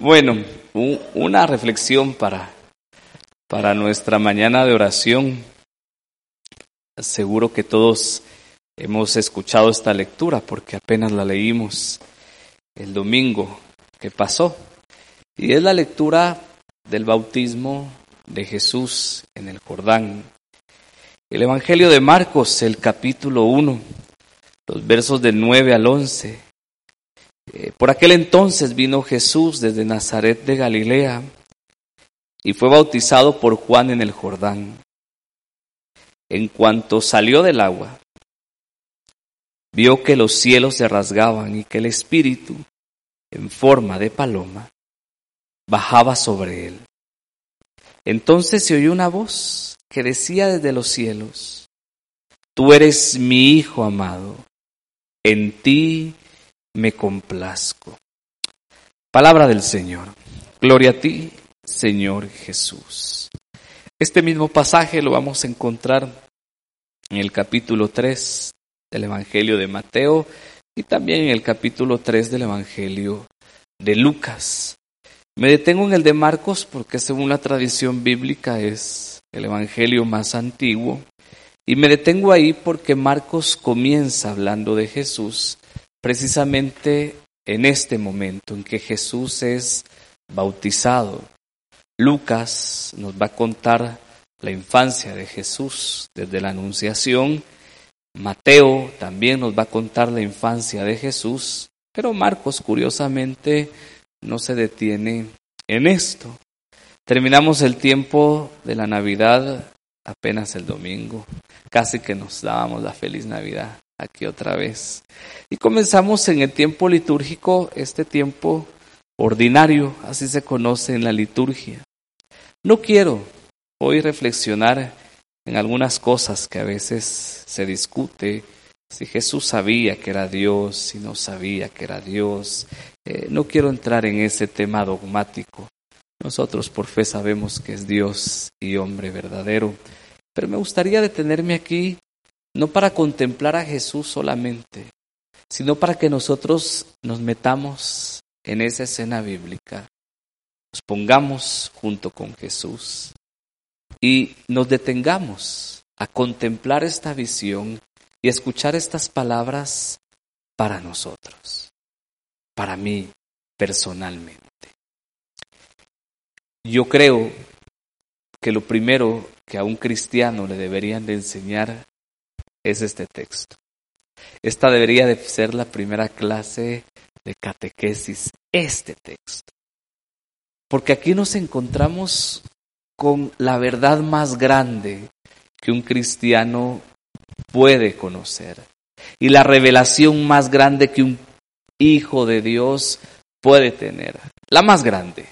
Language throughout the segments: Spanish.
Bueno, una reflexión para, para nuestra mañana de oración. Seguro que todos hemos escuchado esta lectura porque apenas la leímos el domingo que pasó. Y es la lectura del bautismo de Jesús en el Jordán. El Evangelio de Marcos, el capítulo 1, los versos del 9 al 11. Eh, Por aquel entonces vino Jesús desde Nazaret de Galilea y fue bautizado por Juan en el Jordán. En cuanto salió del agua, vio que los cielos se rasgaban y que el Espíritu, en forma de paloma, bajaba sobre él. Entonces se oyó una voz que decía desde los cielos, Tú eres mi Hijo amado, en ti me complazco. Palabra del Señor. Gloria a ti, Señor Jesús. Este mismo pasaje lo vamos a encontrar en el capítulo 3 del Evangelio de Mateo y también en el capítulo 3 del Evangelio de Lucas. Me detengo en el de Marcos porque según la tradición bíblica es el Evangelio más antiguo y me detengo ahí porque Marcos comienza hablando de Jesús precisamente en este momento en que Jesús es bautizado. Lucas nos va a contar la infancia de Jesús desde la Anunciación. Mateo también nos va a contar la infancia de Jesús, pero Marcos curiosamente no se detiene en esto. Terminamos el tiempo de la Navidad apenas el domingo, casi que nos dábamos la feliz Navidad aquí otra vez. Y comenzamos en el tiempo litúrgico, este tiempo ordinario, así se conoce en la liturgia. No quiero hoy reflexionar en algunas cosas que a veces se discute, si Jesús sabía que era Dios, si no sabía que era Dios. Eh, no quiero entrar en ese tema dogmático. Nosotros por fe sabemos que es Dios y hombre verdadero, pero me gustaría detenerme aquí no para contemplar a Jesús solamente, sino para que nosotros nos metamos en esa escena bíblica, nos pongamos junto con Jesús y nos detengamos a contemplar esta visión y escuchar estas palabras para nosotros, para mí personalmente. Yo creo que lo primero que a un cristiano le deberían de enseñar es este texto. Esta debería de ser la primera clase de catequesis, este texto. Porque aquí nos encontramos con la verdad más grande que un cristiano puede conocer y la revelación más grande que un hijo de Dios puede tener. La más grande.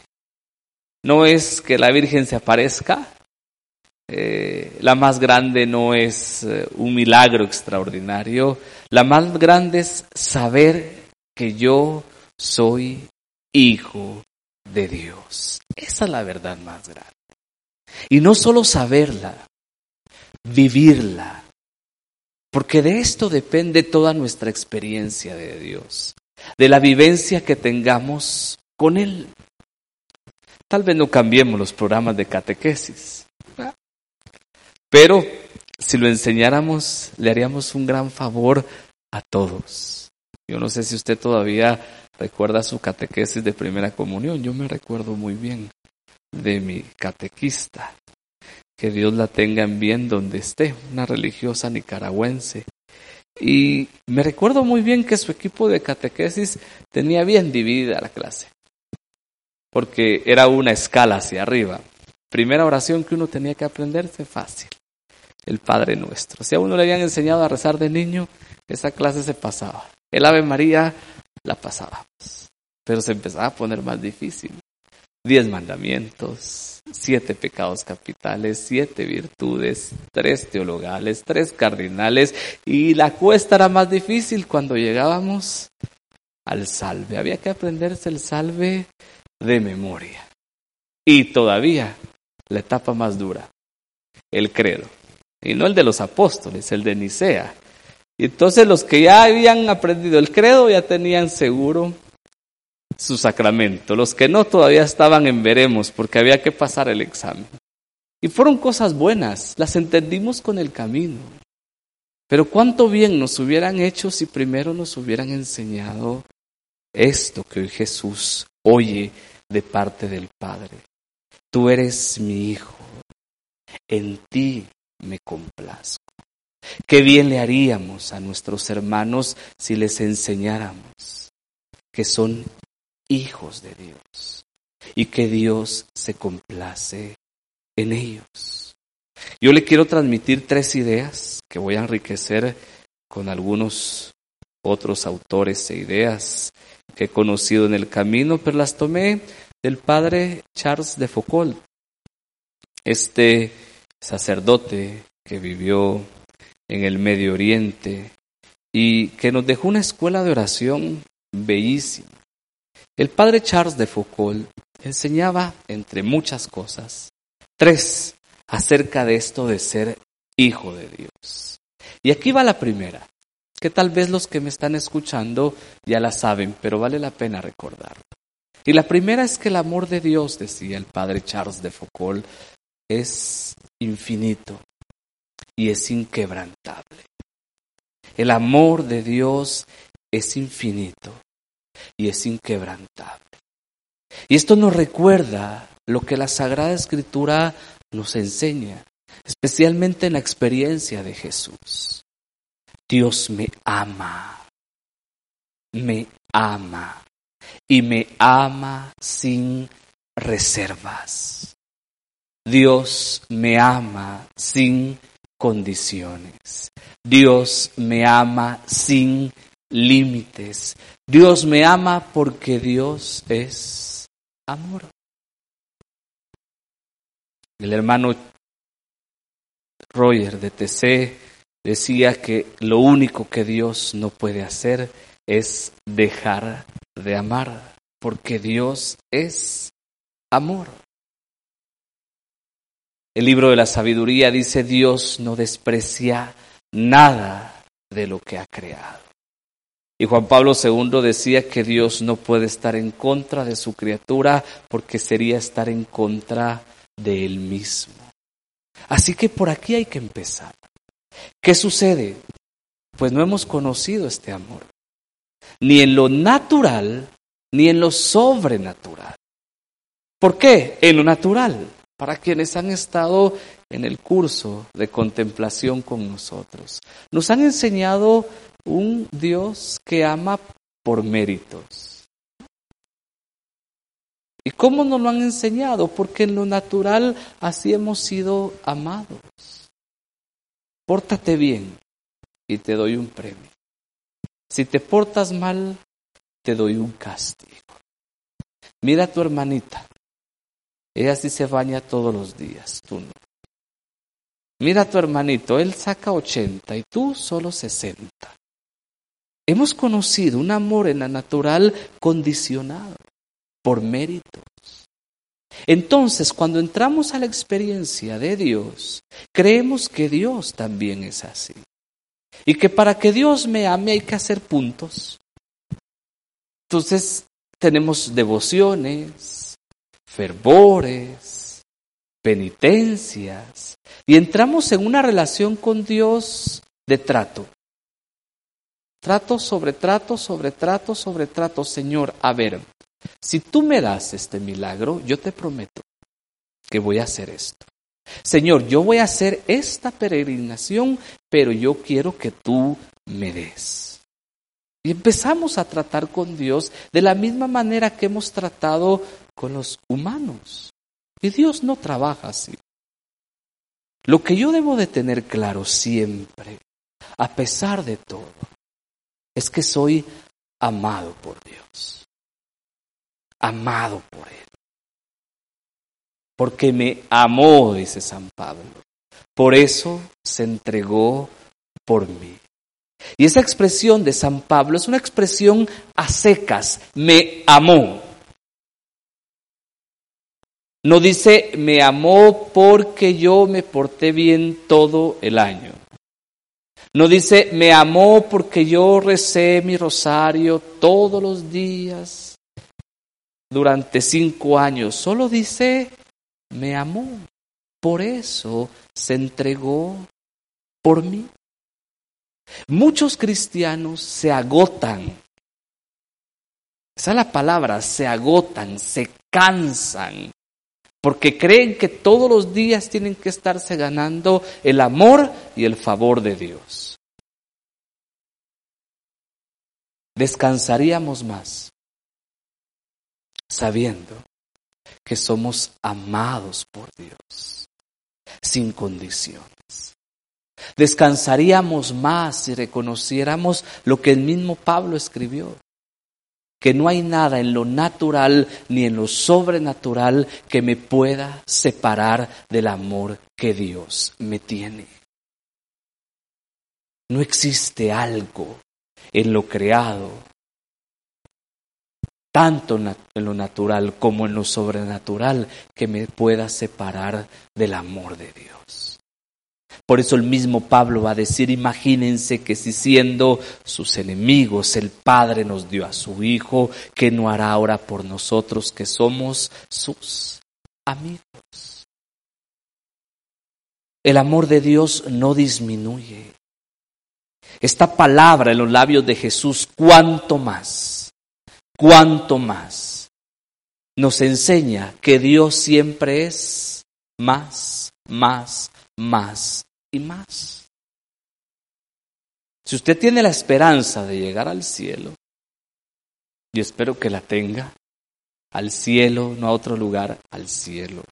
No es que la Virgen se aparezca, eh, la más grande no es eh, un milagro extraordinario, la más grande es saber que yo soy hijo de Dios. Esa es la verdad más grande. Y no solo saberla, vivirla, porque de esto depende toda nuestra experiencia de Dios, de la vivencia que tengamos con Él. Tal vez no cambiemos los programas de catequesis, pero si lo enseñáramos, le haríamos un gran favor a todos. Yo no sé si usted todavía recuerda su catequesis de primera comunión. Yo me recuerdo muy bien de mi catequista. Que Dios la tenga en bien donde esté, una religiosa nicaragüense. Y me recuerdo muy bien que su equipo de catequesis tenía bien dividida la clase, porque era una escala hacia arriba. Primera oración que uno tenía que aprenderse fácil, el Padre Nuestro. Si a uno le habían enseñado a rezar de niño, esa clase se pasaba. El Ave María la pasábamos. pero se empezaba a poner más difícil. Diez mandamientos, siete pecados capitales, siete virtudes, tres teologales, tres cardinales, y la cuesta era más difícil cuando llegábamos al salve. Había que aprenderse el salve de memoria. Y todavía la etapa más dura, el credo. Y no el de los apóstoles, el de Nicea. Y entonces los que ya habían aprendido el credo ya tenían seguro su sacramento. Los que no todavía estaban en veremos porque había que pasar el examen. Y fueron cosas buenas, las entendimos con el camino. Pero cuánto bien nos hubieran hecho si primero nos hubieran enseñado esto que hoy Jesús oye de parte del Padre. Tú eres mi Hijo, en ti me complazco. Qué bien le haríamos a nuestros hermanos si les enseñáramos que son hijos de Dios y que Dios se complace en ellos. Yo le quiero transmitir tres ideas que voy a enriquecer con algunos otros autores e ideas que he conocido en el camino, pero las tomé del padre Charles de Foucault, este sacerdote que vivió en el Medio Oriente y que nos dejó una escuela de oración bellísima. El padre Charles de Foucault enseñaba, entre muchas cosas, tres acerca de esto de ser hijo de Dios. Y aquí va la primera, que tal vez los que me están escuchando ya la saben, pero vale la pena recordarla. Y la primera es que el amor de Dios, decía el padre Charles de Foucault, es infinito y es inquebrantable. El amor de Dios es infinito y es inquebrantable. Y esto nos recuerda lo que la Sagrada Escritura nos enseña, especialmente en la experiencia de Jesús. Dios me ama, me ama y me ama sin reservas. Dios me ama sin condiciones. Dios me ama sin límites. Dios me ama porque Dios es amor. El hermano Roger de TC decía que lo único que Dios no puede hacer es dejar de amar, porque Dios es amor. El libro de la sabiduría dice Dios no desprecia nada de lo que ha creado. Y Juan Pablo II decía que Dios no puede estar en contra de su criatura porque sería estar en contra de él mismo. Así que por aquí hay que empezar. ¿Qué sucede? Pues no hemos conocido este amor, ni en lo natural, ni en lo sobrenatural. ¿Por qué? En lo natural para quienes han estado en el curso de contemplación con nosotros. Nos han enseñado un Dios que ama por méritos. ¿Y cómo nos lo han enseñado? Porque en lo natural así hemos sido amados. Pórtate bien y te doy un premio. Si te portas mal, te doy un castigo. Mira a tu hermanita, ella sí se baña todos los días, tú no. Mira a tu hermanito, él saca 80 y tú solo 60. Hemos conocido un amor en la natural condicionado por méritos. Entonces, cuando entramos a la experiencia de Dios, creemos que Dios también es así. Y que para que Dios me ame hay que hacer puntos. Entonces, tenemos devociones, fervores, penitencias, y entramos en una relación con Dios de trato. Trato sobre trato, sobre trato, sobre trato. Señor, a ver, si tú me das este milagro, yo te prometo que voy a hacer esto. Señor, yo voy a hacer esta peregrinación, pero yo quiero que tú me des. Y empezamos a tratar con Dios de la misma manera que hemos tratado con los humanos. Y Dios no trabaja así. Lo que yo debo de tener claro siempre, a pesar de todo, es que soy amado por Dios. amado por Él. Porque me amó, dice San Pablo. Por eso se entregó por mí. Y esa expresión de San Pablo es una expresión a secas, me amó. No dice, me amó porque yo me porté bien todo el año. No dice, me amó porque yo recé mi rosario todos los días durante cinco años. Solo dice, me amó. Por eso se entregó por mí. Muchos cristianos se agotan. Esa es la palabra, se agotan, se cansan porque creen que todos los días tienen que estarse ganando el amor y el favor de Dios. Descansaríamos más sabiendo que somos amados por Dios, sin condiciones. Descansaríamos más si reconociéramos lo que el mismo Pablo escribió que no hay nada en lo natural ni en lo sobrenatural que me pueda separar del amor que Dios me tiene. No existe algo en lo creado, tanto en lo natural como en lo sobrenatural, que me pueda separar del amor de Dios. Por eso el mismo Pablo va a decir, imagínense que si siendo sus enemigos el Padre nos dio a su Hijo, ¿qué no hará ahora por nosotros que somos sus amigos? El amor de Dios no disminuye. Esta palabra en los labios de Jesús, cuánto más, cuánto más, nos enseña que Dios siempre es más, más, más y más. Si usted tiene la esperanza de llegar al cielo, y espero que la tenga, al cielo, no a otro lugar, al cielo,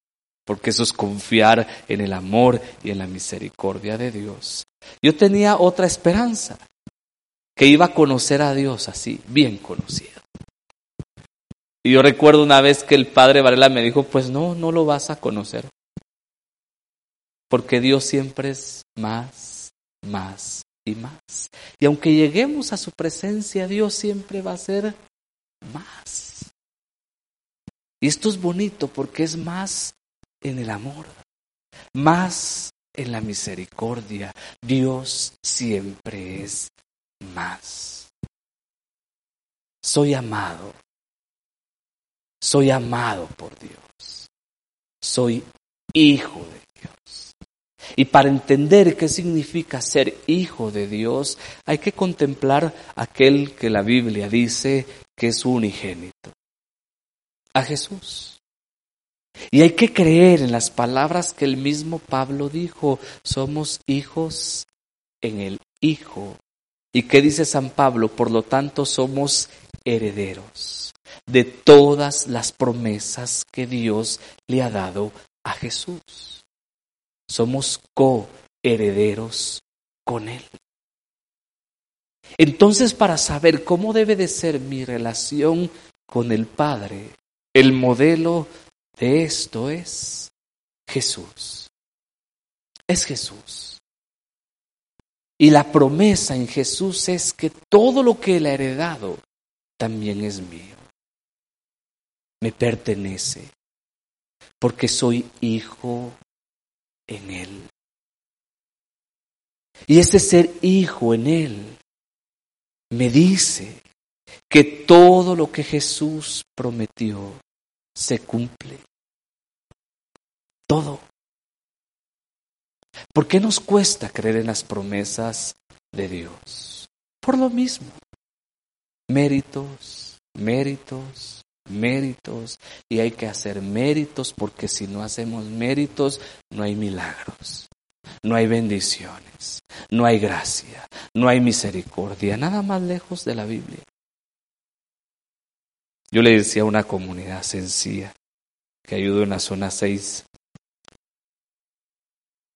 porque eso es confiar en el amor y en la misericordia de Dios. Yo tenía otra esperanza, que iba a conocer a Dios así, bien conocido. Y yo recuerdo una vez que el padre Varela me dijo, pues no, no lo vas a conocer porque Dios siempre es más, más y más. Y aunque lleguemos a su presencia, Dios siempre va a ser más. Y esto es bonito porque es más en el amor, más en la misericordia. Dios siempre es más. Soy amado. Soy amado por Dios. Soy hijo de y para entender qué significa ser hijo de Dios, hay que contemplar aquel que la Biblia dice que es unigénito, a Jesús. Y hay que creer en las palabras que el mismo Pablo dijo, somos hijos en el Hijo. ¿Y qué dice San Pablo? Por lo tanto, somos herederos de todas las promesas que Dios le ha dado a Jesús. Somos coherederos con Él. Entonces, para saber cómo debe de ser mi relación con el Padre, el modelo de esto es Jesús. Es Jesús. Y la promesa en Jesús es que todo lo que Él ha heredado también es mío. Me pertenece. Porque soy hijo en Él. Y ese ser hijo en Él me dice que todo lo que Jesús prometió se cumple. Todo. ¿Por qué nos cuesta creer en las promesas de Dios? Por lo mismo. Méritos, méritos, méritos y hay que hacer méritos porque si no hacemos méritos no hay milagros, no hay bendiciones, no hay gracia, no hay misericordia, nada más lejos de la Biblia. Yo le decía a una comunidad sencilla que ayudó en la zona 6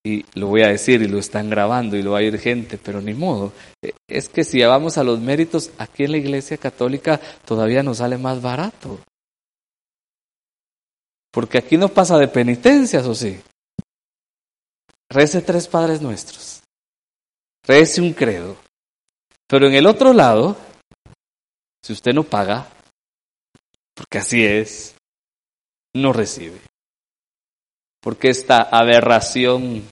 y lo voy a decir y lo están grabando y lo va a ir gente, pero ni modo. Eh, es que si vamos a los méritos, aquí en la iglesia católica todavía nos sale más barato. Porque aquí no pasa de penitencias, ¿o sí? Rece tres Padres Nuestros. Rece un credo. Pero en el otro lado, si usted no paga, porque así es, no recibe. Porque esta aberración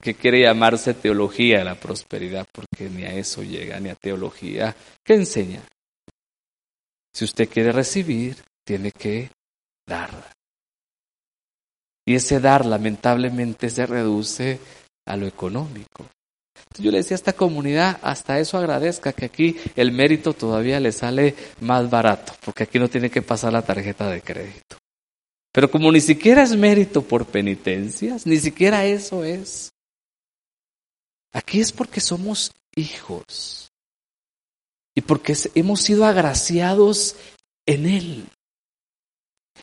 que quiere llamarse teología de la prosperidad, porque ni a eso llega, ni a teología, ¿qué enseña? Si usted quiere recibir, tiene que dar. Y ese dar lamentablemente se reduce a lo económico. yo le decía a esta comunidad, hasta eso agradezca que aquí el mérito todavía le sale más barato, porque aquí no tiene que pasar la tarjeta de crédito. Pero como ni siquiera es mérito por penitencias, ni siquiera eso es. Aquí es porque somos hijos y porque hemos sido agraciados en Él.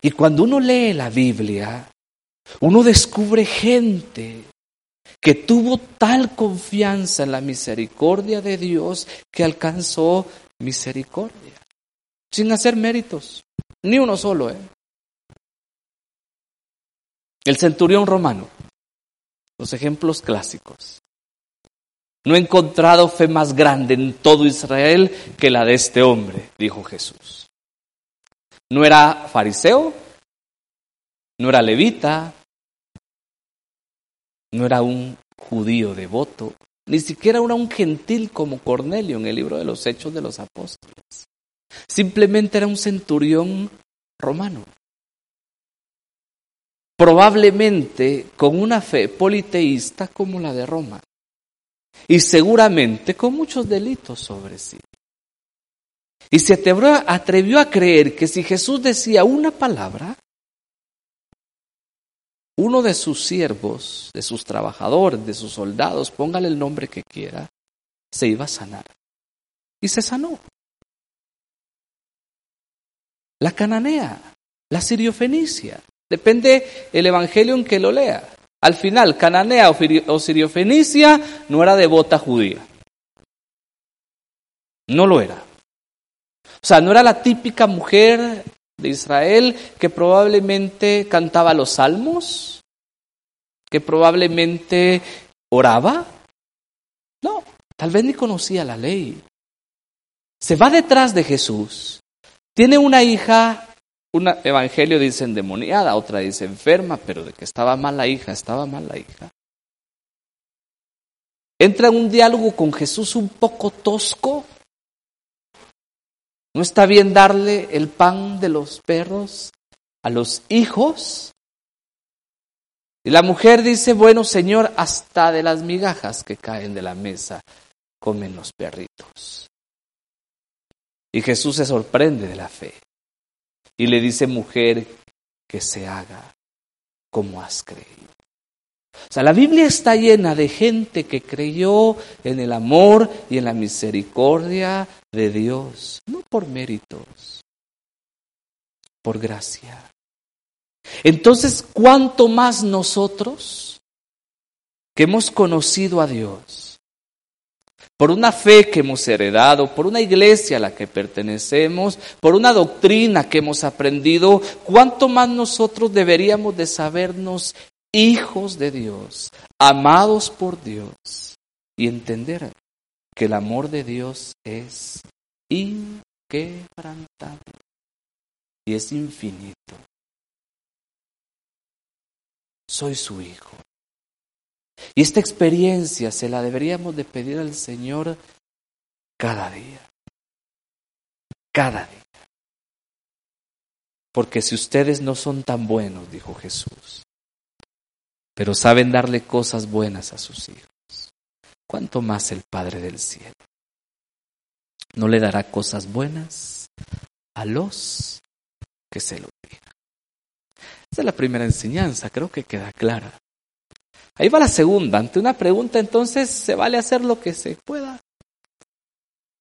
Y cuando uno lee la Biblia, uno descubre gente que tuvo tal confianza en la misericordia de Dios que alcanzó misericordia, sin hacer méritos, ni uno solo. ¿eh? El centurión romano, los ejemplos clásicos. No he encontrado fe más grande en todo Israel que la de este hombre, dijo Jesús. No era fariseo, no era levita, no era un judío devoto, ni siquiera era un gentil como Cornelio en el libro de los Hechos de los Apóstoles. Simplemente era un centurión romano. Probablemente con una fe politeísta como la de Roma y seguramente con muchos delitos sobre sí. Y se atrevió a creer que si Jesús decía una palabra, uno de sus siervos, de sus trabajadores, de sus soldados, póngale el nombre que quiera, se iba a sanar. Y se sanó. La cananea, la siriofenicia, depende el evangelio en que lo lea. Al final, Cananea o Siriofenicia no era devota judía. No lo era. O sea, no era la típica mujer de Israel que probablemente cantaba los salmos, que probablemente oraba. No, tal vez ni conocía la ley. Se va detrás de Jesús. Tiene una hija un evangelio dice endemoniada, otra dice enferma, pero de que estaba mal la hija, estaba mal la hija. Entra en un diálogo con Jesús un poco tosco. ¿No está bien darle el pan de los perros a los hijos? Y la mujer dice, bueno Señor, hasta de las migajas que caen de la mesa comen los perritos. Y Jesús se sorprende de la fe y le dice, mujer, que se haga como has creído. O sea, la Biblia está llena de gente que creyó en el amor y en la misericordia de Dios, no por méritos, por gracia. Entonces, ¿cuánto más nosotros que hemos conocido a Dios? Por una fe que hemos heredado, por una iglesia a la que pertenecemos, por una doctrina que hemos aprendido, ¿cuánto más nosotros deberíamos de sabernos hijos de Dios, amados por Dios y entender que el amor de Dios es inquebrantable y es infinito? Soy su hijo. Y esta experiencia se la deberíamos de pedir al Señor cada día. Cada día. Porque si ustedes no son tan buenos, dijo Jesús, pero saben darle cosas buenas a sus hijos, ¿cuánto más el Padre del cielo? ¿No le dará cosas buenas a los que se lo digan? Esa es la primera enseñanza, creo que queda clara. Ahí va la segunda. Ante una pregunta entonces se vale hacer lo que se pueda.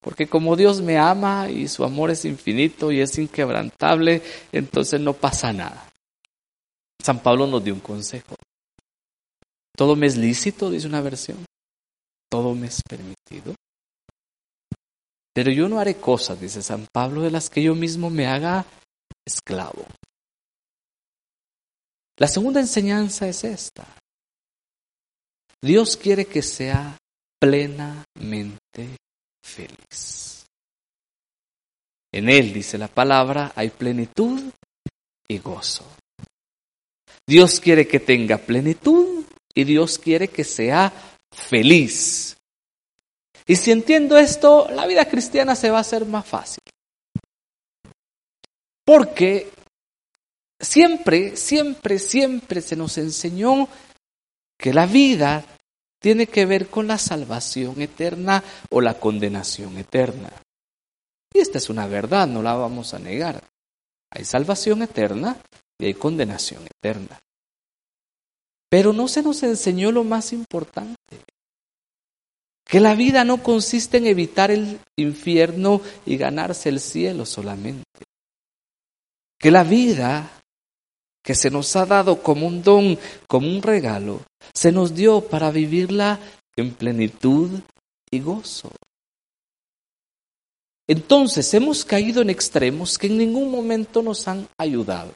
Porque como Dios me ama y su amor es infinito y es inquebrantable, entonces no pasa nada. San Pablo nos dio un consejo. Todo me es lícito, dice una versión. Todo me es permitido. Pero yo no haré cosas, dice San Pablo, de las que yo mismo me haga esclavo. La segunda enseñanza es esta. Dios quiere que sea plenamente feliz. En Él, dice la palabra, hay plenitud y gozo. Dios quiere que tenga plenitud y Dios quiere que sea feliz. Y si entiendo esto, la vida cristiana se va a hacer más fácil. Porque siempre, siempre, siempre se nos enseñó que la vida tiene que ver con la salvación eterna o la condenación eterna. Y esta es una verdad, no la vamos a negar. Hay salvación eterna y hay condenación eterna. Pero no se nos enseñó lo más importante, que la vida no consiste en evitar el infierno y ganarse el cielo solamente. Que la vida que se nos ha dado como un don, como un regalo, se nos dio para vivirla en plenitud y gozo. Entonces hemos caído en extremos que en ningún momento nos han ayudado.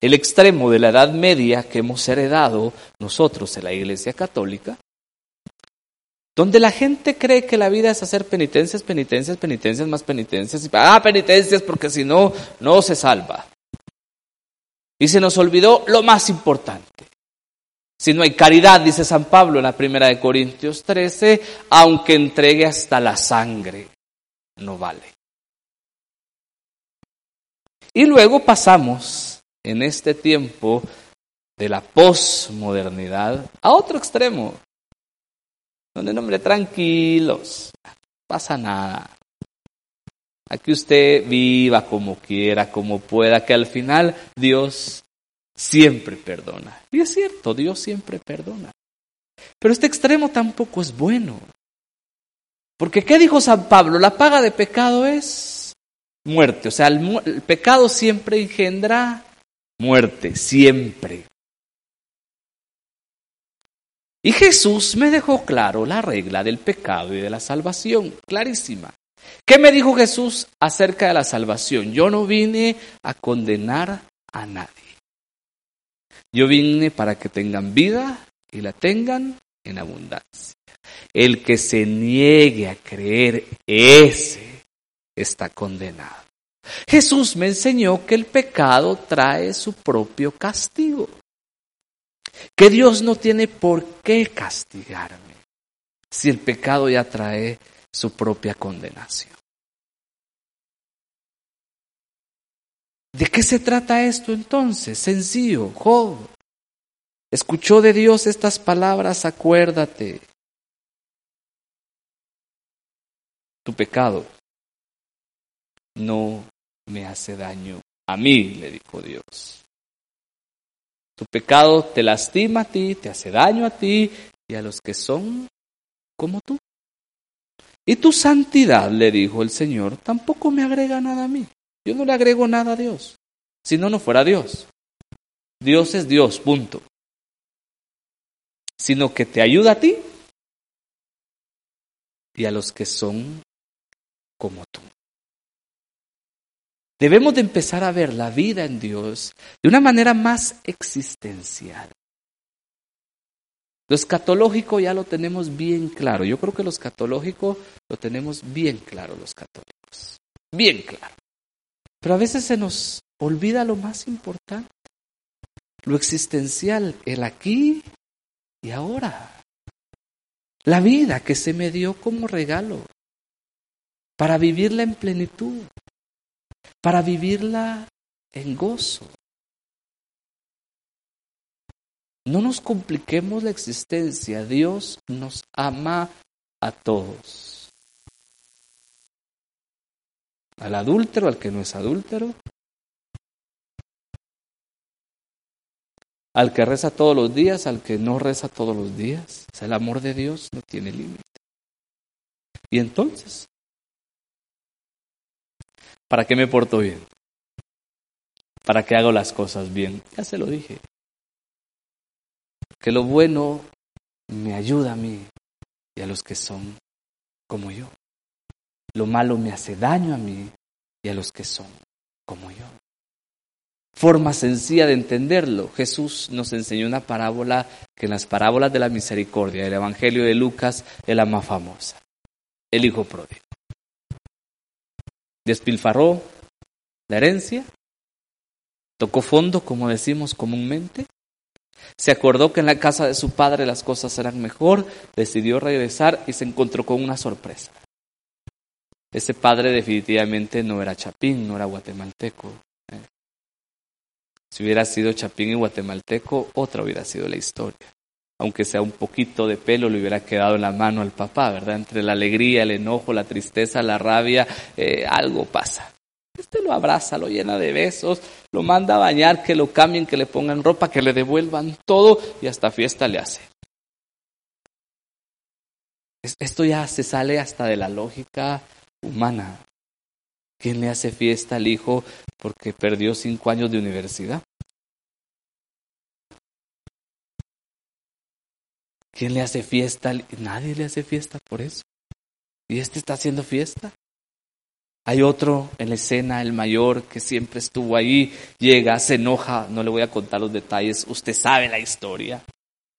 El extremo de la Edad Media que hemos heredado nosotros en la Iglesia Católica, donde la gente cree que la vida es hacer penitencias, penitencias, penitencias, más penitencias, y ah, penitencias porque si no, no se salva. Y se nos olvidó lo más importante. Si no hay caridad, dice San Pablo en la primera de Corintios 13, aunque entregue hasta la sangre, no vale. Y luego pasamos en este tiempo de la posmodernidad a otro extremo, donde, nombre, tranquilos, pasa nada. Aquí usted viva como quiera, como pueda, que al final Dios siempre perdona. Y es cierto, Dios siempre perdona. Pero este extremo tampoco es bueno. Porque ¿qué dijo San Pablo? La paga de pecado es muerte. O sea, el, el pecado siempre engendra muerte, siempre. Y Jesús me dejó claro la regla del pecado y de la salvación, clarísima. ¿Qué me dijo Jesús acerca de la salvación? Yo no vine a condenar a nadie. Yo vine para que tengan vida y la tengan en abundancia. El que se niegue a creer, ese está condenado. Jesús me enseñó que el pecado trae su propio castigo, que Dios no tiene por qué castigarme si el pecado ya trae su propia condenación. ¿De qué se trata esto entonces? Sencillo, Job. Escuchó de Dios estas palabras, acuérdate. Tu pecado no me hace daño a mí, le dijo Dios. Tu pecado te lastima a ti, te hace daño a ti y a los que son como tú. Y tu santidad, le dijo el Señor, tampoco me agrega nada a mí. Yo no le agrego nada a Dios. Si no, no fuera Dios. Dios es Dios, punto. Sino que te ayuda a ti y a los que son como tú. Debemos de empezar a ver la vida en Dios de una manera más existencial. Lo escatológico ya lo tenemos bien claro. Yo creo que lo escatológico lo tenemos bien claro los católicos. Bien claro. Pero a veces se nos olvida lo más importante. Lo existencial, el aquí y ahora. La vida que se me dio como regalo para vivirla en plenitud, para vivirla en gozo. No nos compliquemos la existencia. Dios nos ama a todos. Al adúltero, al que no es adúltero. Al que reza todos los días, al que no reza todos los días. O sea, el amor de Dios no tiene límite. Y entonces, ¿para qué me porto bien? ¿Para qué hago las cosas bien? Ya se lo dije que lo bueno me ayuda a mí y a los que son como yo. Lo malo me hace daño a mí y a los que son como yo. forma sencilla de entenderlo. Jesús nos enseñó una parábola que en las parábolas de la misericordia del Evangelio de Lucas es la más famosa. El hijo pródigo. Despilfarró la herencia, tocó fondo, como decimos comúnmente, se acordó que en la casa de su padre las cosas eran mejor, decidió regresar y se encontró con una sorpresa. Ese padre definitivamente no era chapín, no era guatemalteco. ¿eh? Si hubiera sido chapín y guatemalteco, otra hubiera sido la historia. Aunque sea un poquito de pelo, le hubiera quedado en la mano al papá, ¿verdad? Entre la alegría, el enojo, la tristeza, la rabia, eh, algo pasa. Este lo abraza, lo llena de besos, lo manda a bañar, que lo cambien, que le pongan ropa, que le devuelvan todo y hasta fiesta le hace. Esto ya se sale hasta de la lógica humana. ¿Quién le hace fiesta al hijo porque perdió cinco años de universidad? ¿Quién le hace fiesta? Nadie le hace fiesta por eso. ¿Y este está haciendo fiesta? Hay otro en la escena, el mayor, que siempre estuvo ahí, llega, se enoja, no le voy a contar los detalles, usted sabe la historia.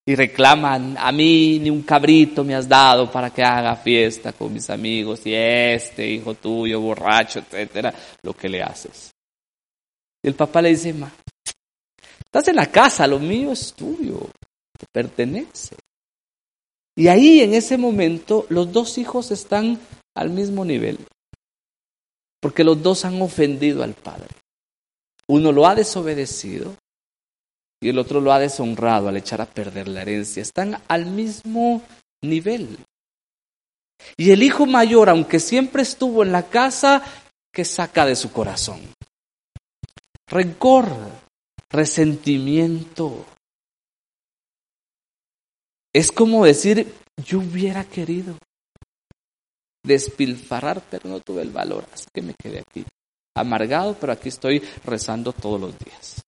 Y reclaman, a mí ni un cabrito me has dado para que haga fiesta con mis amigos, y este hijo tuyo, borracho, etcétera, lo que le haces. Y el papá le dice, ma, estás en la casa, lo mío es tuyo, te pertenece. Y ahí en ese momento los dos hijos están al mismo nivel porque los dos han ofendido al Padre. Uno lo ha desobedecido y el otro lo ha deshonrado al echar a perder la herencia. Están al mismo nivel. Y el hijo mayor, aunque siempre estuvo en la casa, ¿qué saca de su corazón? Rencor, resentimiento. Es como decir, yo hubiera querido despilfarrar, pero no tuve el valor, así que me quedé aquí, amargado, pero aquí estoy rezando todos los días.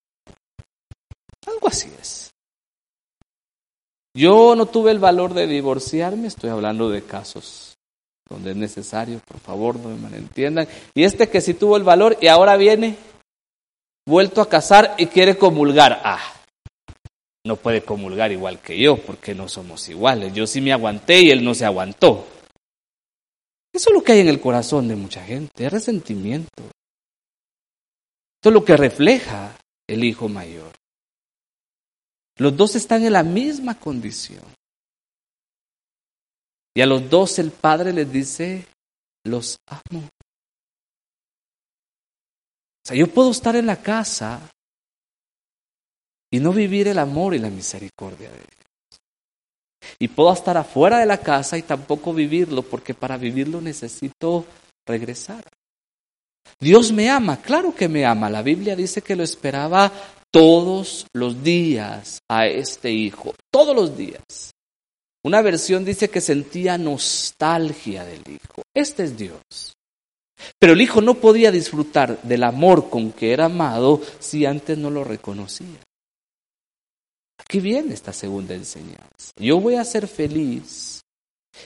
Algo así es. Yo no tuve el valor de divorciarme, estoy hablando de casos donde es necesario, por favor, no me malentiendan. Y este que sí tuvo el valor y ahora viene vuelto a casar y quiere comulgar. Ah, no puede comulgar igual que yo, porque no somos iguales. Yo sí me aguanté y él no se aguantó. Eso es lo que hay en el corazón de mucha gente, es resentimiento. Esto es lo que refleja el hijo mayor. Los dos están en la misma condición. Y a los dos el padre les dice, los amo. O sea, yo puedo estar en la casa y no vivir el amor y la misericordia de Dios. Y puedo estar afuera de la casa y tampoco vivirlo, porque para vivirlo necesito regresar. Dios me ama, claro que me ama. La Biblia dice que lo esperaba todos los días a este hijo, todos los días. Una versión dice que sentía nostalgia del hijo. Este es Dios. Pero el hijo no podía disfrutar del amor con que era amado si antes no lo reconocía. Aquí viene esta segunda enseñanza. Yo voy a ser feliz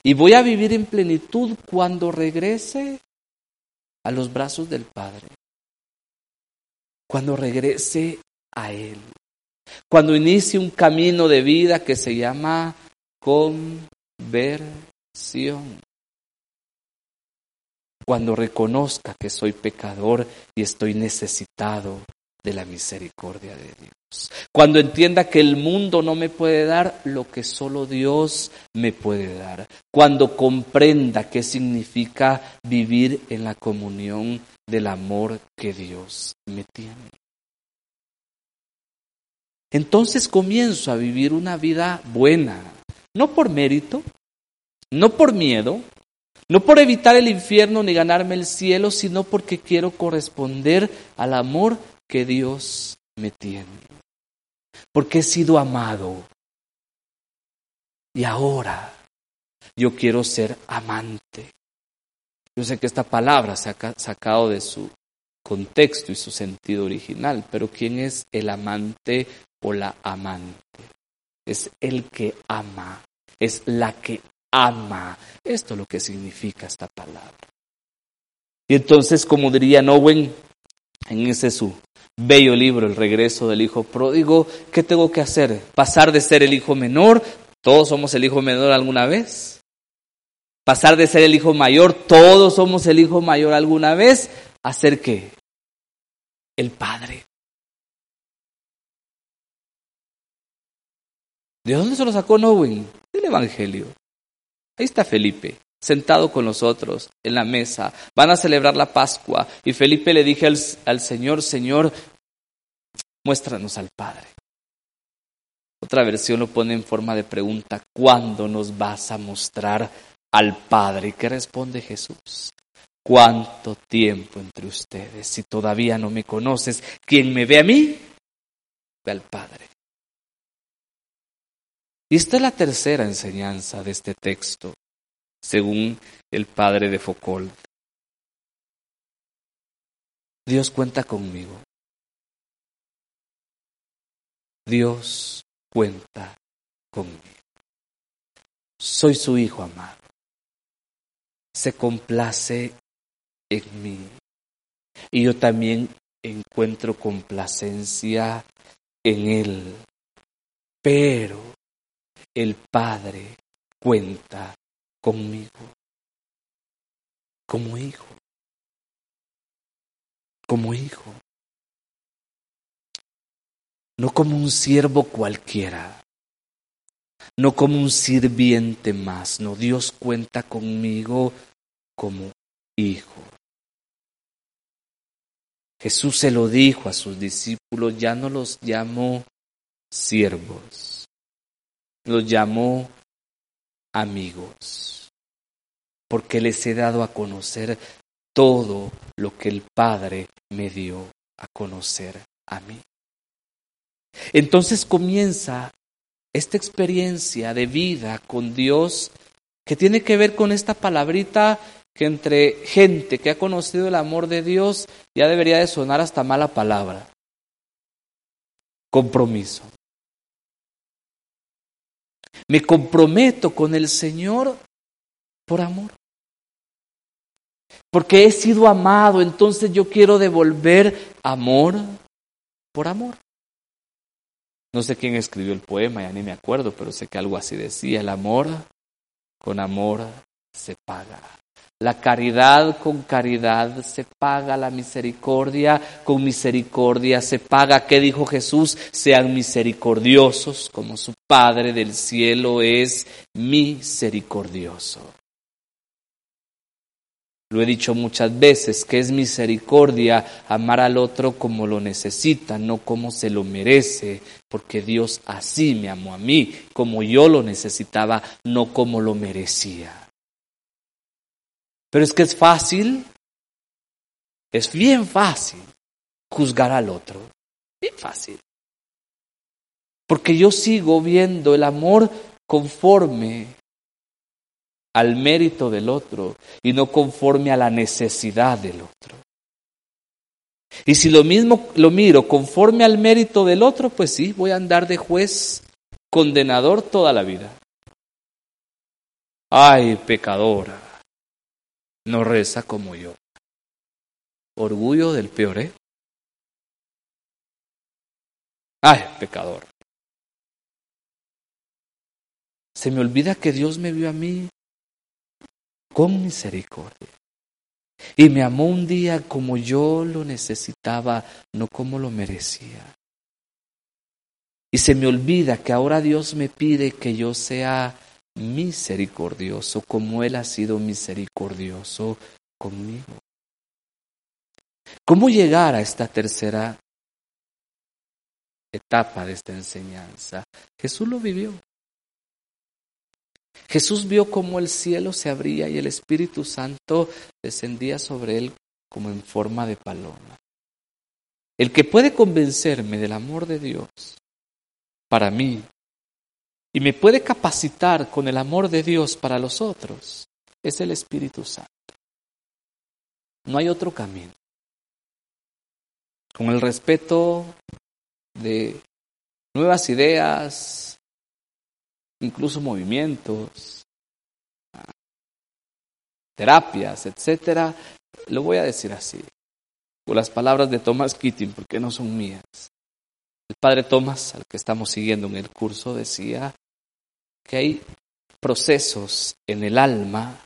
y voy a vivir en plenitud cuando regrese a los brazos del Padre. Cuando regrese a Él. Cuando inicie un camino de vida que se llama conversión. Cuando reconozca que soy pecador y estoy necesitado de la misericordia de Dios. Cuando entienda que el mundo no me puede dar lo que solo Dios me puede dar. Cuando comprenda qué significa vivir en la comunión del amor que Dios me tiene. Entonces comienzo a vivir una vida buena, no por mérito, no por miedo, no por evitar el infierno ni ganarme el cielo, sino porque quiero corresponder al amor que Dios me tiene. Porque he sido amado. Y ahora yo quiero ser amante. Yo sé que esta palabra se ha sacado de su contexto y su sentido original, pero ¿quién es el amante o la amante? Es el que ama, es la que ama. Esto es lo que significa esta palabra. Y entonces, como diría Owen en ese su Bello libro, El regreso del hijo pródigo. ¿Qué tengo que hacer? ¿Pasar de ser el hijo menor? ¿Todos somos el hijo menor alguna vez? ¿Pasar de ser el hijo mayor? ¿Todos somos el hijo mayor alguna vez? ¿Hacer qué? El padre. ¿De dónde se lo sacó Nowen? Del Evangelio. Ahí está Felipe, sentado con nosotros en la mesa. Van a celebrar la Pascua. Y Felipe le dije al, al Señor, Señor, muéstranos al Padre. Otra versión lo pone en forma de pregunta, ¿cuándo nos vas a mostrar al Padre? ¿Y qué responde Jesús? ¿Cuánto tiempo entre ustedes? Si todavía no me conoces, quien me ve a mí, ve al Padre. Y esta es la tercera enseñanza de este texto, según el padre de Foucault. Dios cuenta conmigo. Dios cuenta conmigo. Soy su hijo amado. Se complace en mí. Y yo también encuentro complacencia en Él. Pero el Padre cuenta conmigo como hijo, como hijo, no como un siervo cualquiera, no como un sirviente más, no, Dios cuenta conmigo como hijo. Jesús se lo dijo a sus discípulos, ya no los llamo siervos los llamó amigos, porque les he dado a conocer todo lo que el Padre me dio a conocer a mí. Entonces comienza esta experiencia de vida con Dios que tiene que ver con esta palabrita que entre gente que ha conocido el amor de Dios ya debería de sonar hasta mala palabra. Compromiso. Me comprometo con el Señor por amor. Porque he sido amado, entonces yo quiero devolver amor por amor. No sé quién escribió el poema, ya ni me acuerdo, pero sé que algo así decía, el amor con amor se paga. La caridad con caridad se paga, la misericordia con misericordia se paga. ¿Qué dijo Jesús? Sean misericordiosos como su Padre del cielo es misericordioso. Lo he dicho muchas veces, que es misericordia amar al otro como lo necesita, no como se lo merece, porque Dios así me amó a mí, como yo lo necesitaba, no como lo merecía. Pero es que es fácil, es bien fácil juzgar al otro, bien fácil. Porque yo sigo viendo el amor conforme al mérito del otro y no conforme a la necesidad del otro. Y si lo mismo lo miro conforme al mérito del otro, pues sí, voy a andar de juez condenador toda la vida. Ay, pecadora no reza como yo. Orgullo del peor, ¿eh? Ay, pecador. Se me olvida que Dios me vio a mí con misericordia. Y me amó un día como yo lo necesitaba, no como lo merecía. Y se me olvida que ahora Dios me pide que yo sea misericordioso como Él ha sido misericordioso conmigo. ¿Cómo llegar a esta tercera etapa de esta enseñanza? Jesús lo vivió. Jesús vio cómo el cielo se abría y el Espíritu Santo descendía sobre él como en forma de paloma. El que puede convencerme del amor de Dios para mí y me puede capacitar con el amor de Dios para los otros es el Espíritu Santo. No hay otro camino. Con el respeto de nuevas ideas, incluso movimientos, terapias, etcétera, lo voy a decir así. con las palabras de Thomas Keating, porque no son mías. El padre Thomas, al que estamos siguiendo en el curso, decía que hay procesos en el alma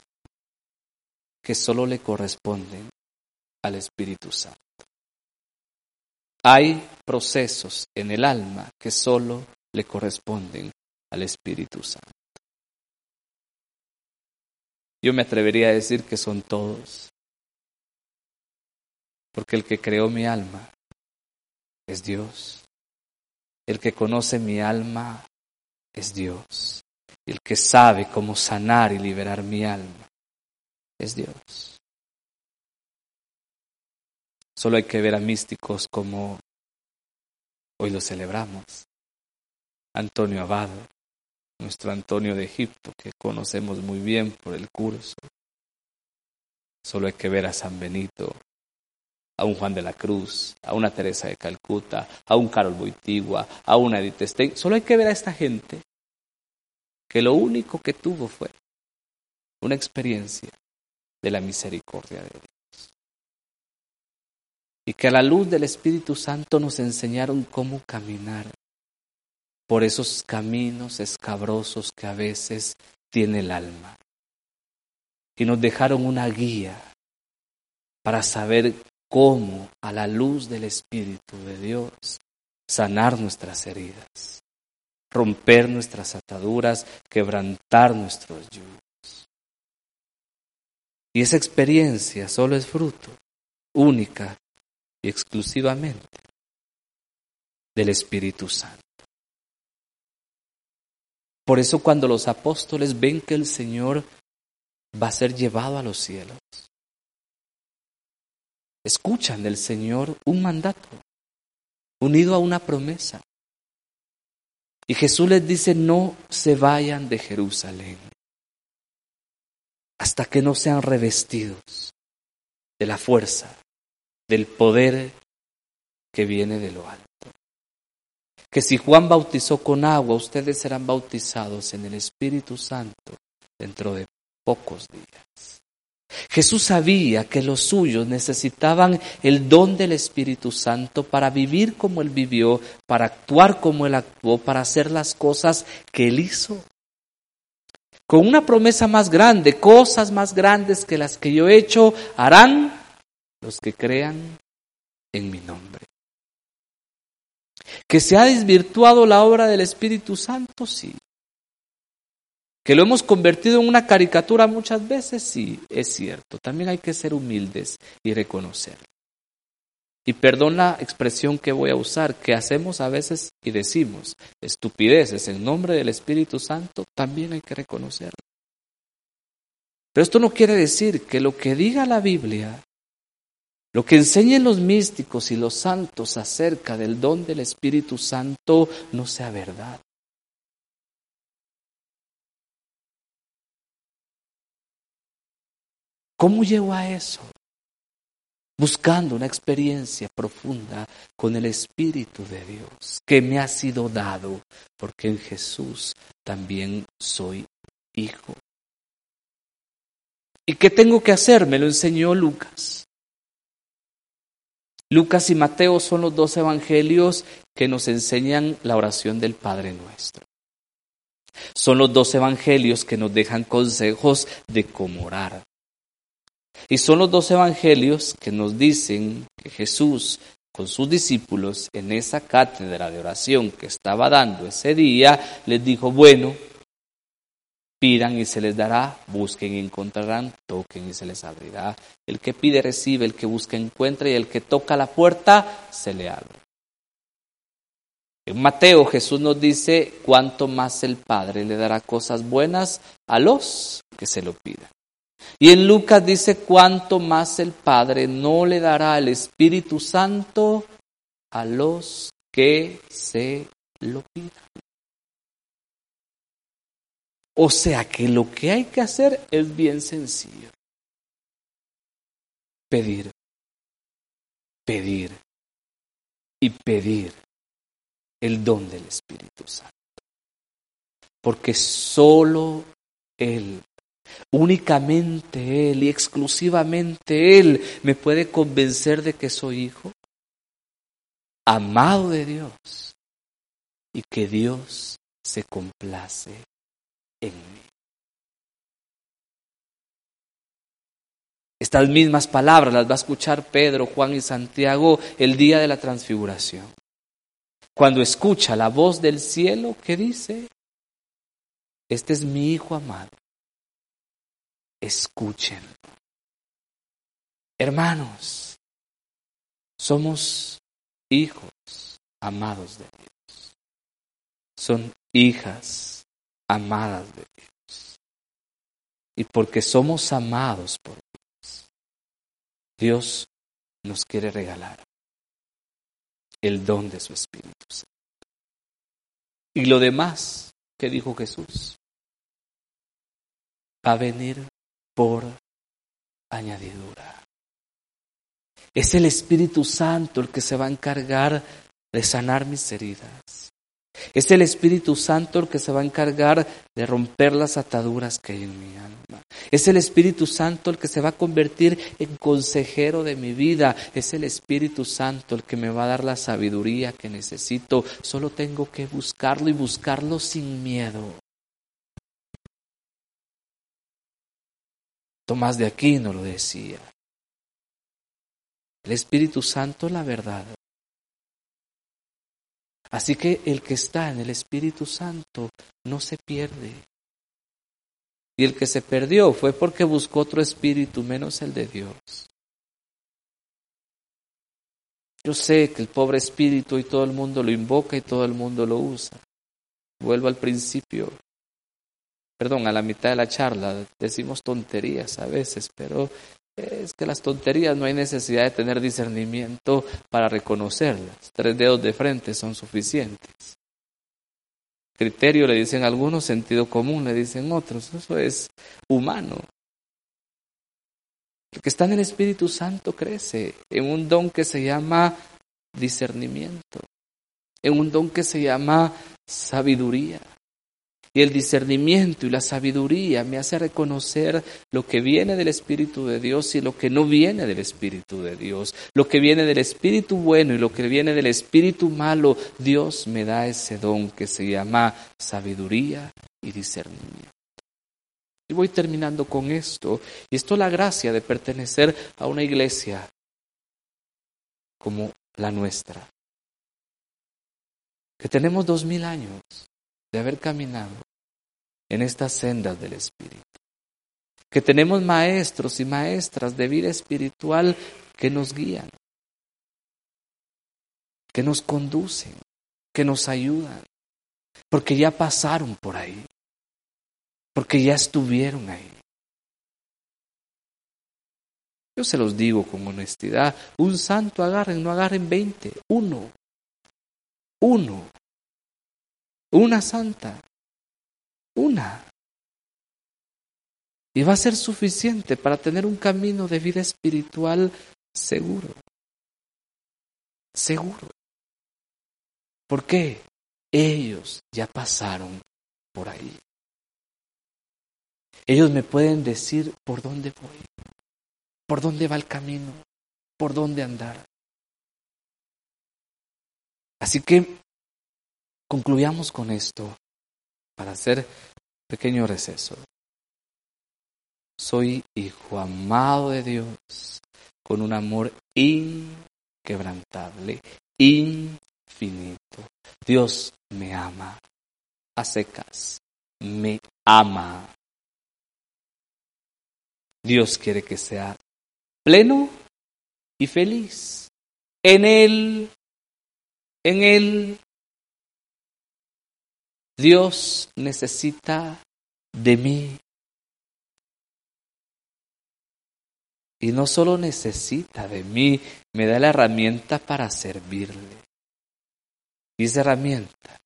que solo le corresponden al Espíritu Santo. Hay procesos en el alma que solo le corresponden al Espíritu Santo. Yo me atrevería a decir que son todos, porque el que creó mi alma es Dios. El que conoce mi alma es Dios. El que sabe cómo sanar y liberar mi alma es Dios. Solo hay que ver a místicos como hoy lo celebramos. Antonio Abado, nuestro Antonio de Egipto, que conocemos muy bien por el curso. Solo hay que ver a San Benito, a un Juan de la Cruz, a una Teresa de Calcuta, a un Carol Boitigua, a una Edith Stein. Solo hay que ver a esta gente que lo único que tuvo fue una experiencia de la misericordia de Dios. Y que a la luz del Espíritu Santo nos enseñaron cómo caminar por esos caminos escabrosos que a veces tiene el alma. Y nos dejaron una guía para saber cómo a la luz del Espíritu de Dios sanar nuestras heridas, romper nuestras ataduras, quebrantar nuestros yugos. Y esa experiencia solo es fruto, única y exclusivamente, del Espíritu Santo. Por eso cuando los apóstoles ven que el Señor va a ser llevado a los cielos, escuchan del Señor un mandato unido a una promesa. Y Jesús les dice, no se vayan de Jerusalén hasta que no sean revestidos de la fuerza, del poder que viene de lo alto. Que si Juan bautizó con agua, ustedes serán bautizados en el Espíritu Santo dentro de pocos días. Jesús sabía que los suyos necesitaban el don del Espíritu Santo para vivir como Él vivió, para actuar como Él actuó, para hacer las cosas que Él hizo. Con una promesa más grande, cosas más grandes que las que yo he hecho, harán los que crean en mi nombre. Que se ha desvirtuado la obra del Espíritu Santo, sí que lo hemos convertido en una caricatura muchas veces, sí, es cierto. También hay que ser humildes y reconocerlo. Y perdón la expresión que voy a usar, que hacemos a veces y decimos estupideces en nombre del Espíritu Santo, también hay que reconocerlo. Pero esto no quiere decir que lo que diga la Biblia, lo que enseñen los místicos y los santos acerca del don del Espíritu Santo no sea verdad. ¿Cómo llego a eso? Buscando una experiencia profunda con el Espíritu de Dios que me ha sido dado, porque en Jesús también soy hijo. ¿Y qué tengo que hacer? Me lo enseñó Lucas. Lucas y Mateo son los dos evangelios que nos enseñan la oración del Padre nuestro. Son los dos evangelios que nos dejan consejos de cómo orar. Y son los dos evangelios que nos dicen que Jesús con sus discípulos en esa cátedra de oración que estaba dando ese día, les dijo, bueno, pidan y se les dará, busquen y encontrarán, toquen y se les abrirá. El que pide recibe, el que busca encuentra y el que toca la puerta se le abre. En Mateo Jesús nos dice, cuánto más el Padre le dará cosas buenas a los que se lo pidan. Y en Lucas dice, cuánto más el Padre no le dará el Espíritu Santo a los que se lo pidan. O sea que lo que hay que hacer es bien sencillo. Pedir, pedir y pedir el don del Espíritu Santo. Porque solo Él Únicamente Él y exclusivamente Él me puede convencer de que soy hijo, amado de Dios y que Dios se complace en mí. Estas mismas palabras las va a escuchar Pedro, Juan y Santiago el día de la transfiguración. Cuando escucha la voz del cielo que dice, este es mi Hijo amado, escuchen. Hermanos, somos hijos amados de Dios. Son hijas amadas de Dios. Y porque somos amados por Dios, Dios nos quiere regalar el don de su Espíritu Santo. Y lo demás que dijo Jesús va a venir por añadidura. Es el Espíritu Santo el que se va a encargar de sanar mis heridas. Es el Espíritu Santo el que se va a encargar de romper las ataduras que hay en mi alma. Es el Espíritu Santo el que se va a convertir en consejero de mi vida. Es el Espíritu Santo el que me va a dar la sabiduría que necesito. Solo tengo que buscarlo y buscarlo sin miedo. Tomás de Aquino lo decía. El Espíritu Santo es la verdad. Así que el que está en el Espíritu Santo no se pierde. Y el que se perdió fue porque buscó otro espíritu menos el de Dios. Yo sé que el pobre espíritu y todo el mundo lo invoca y todo el mundo lo usa. Vuelvo al principio. Perdón, a la mitad de la charla decimos tonterías a veces, pero es que las tonterías no hay necesidad de tener discernimiento para reconocerlas. Tres dedos de frente son suficientes. Criterio le dicen algunos, sentido común le dicen otros. Eso es humano. El que está en el Espíritu Santo crece en un don que se llama discernimiento, en un don que se llama sabiduría. Y el discernimiento y la sabiduría me hace reconocer lo que viene del Espíritu de Dios y lo que no viene del Espíritu de Dios. Lo que viene del Espíritu bueno y lo que viene del Espíritu malo. Dios me da ese don que se llama sabiduría y discernimiento. Y voy terminando con esto. Y esto es la gracia de pertenecer a una iglesia como la nuestra. Que tenemos dos mil años de haber caminado en estas sendas del Espíritu. Que tenemos maestros y maestras de vida espiritual que nos guían, que nos conducen, que nos ayudan, porque ya pasaron por ahí, porque ya estuvieron ahí. Yo se los digo con honestidad, un santo agarren, no agarren veinte, uno, uno, una santa, una. Y va a ser suficiente para tener un camino de vida espiritual seguro. Seguro. ¿Por qué? Ellos ya pasaron por ahí. Ellos me pueden decir por dónde voy, por dónde va el camino, por dónde andar. Así que concluyamos con esto para hacer pequeño receso. Soy hijo amado de Dios con un amor inquebrantable, infinito. Dios me ama a secas, me ama. Dios quiere que sea pleno y feliz. En Él, en Él Dios necesita de mí. Y no solo necesita de mí, me da la herramienta para servirle. Y esa herramienta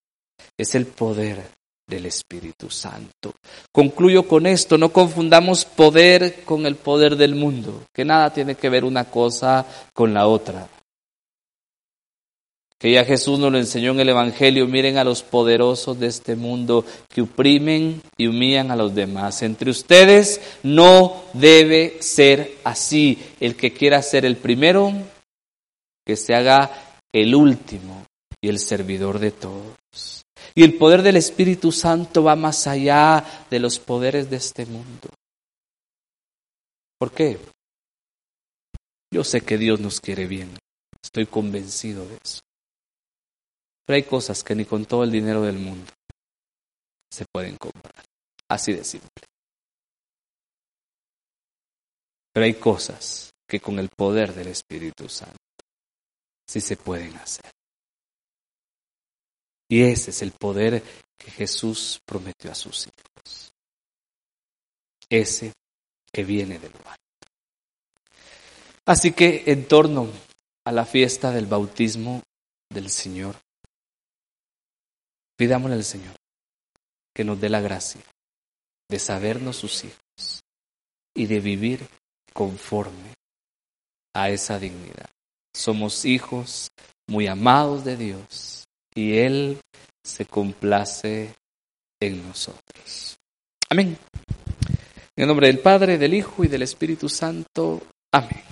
es el poder del Espíritu Santo. Concluyo con esto, no confundamos poder con el poder del mundo, que nada tiene que ver una cosa con la otra. Que ya Jesús nos lo enseñó en el Evangelio, miren a los poderosos de este mundo que oprimen y humillan a los demás. Entre ustedes no debe ser así. El que quiera ser el primero, que se haga el último y el servidor de todos. Y el poder del Espíritu Santo va más allá de los poderes de este mundo. ¿Por qué? Yo sé que Dios nos quiere bien. Estoy convencido de eso. Pero hay cosas que ni con todo el dinero del mundo se pueden comprar. Así de simple. Pero hay cosas que con el poder del Espíritu Santo sí se pueden hacer. Y ese es el poder que Jesús prometió a sus hijos. Ese que viene del alto. Así que en torno a la fiesta del bautismo del Señor, Pidámosle al Señor que nos dé la gracia de sabernos sus hijos y de vivir conforme a esa dignidad. Somos hijos muy amados de Dios y Él se complace en nosotros. Amén. En el nombre del Padre, del Hijo y del Espíritu Santo. Amén.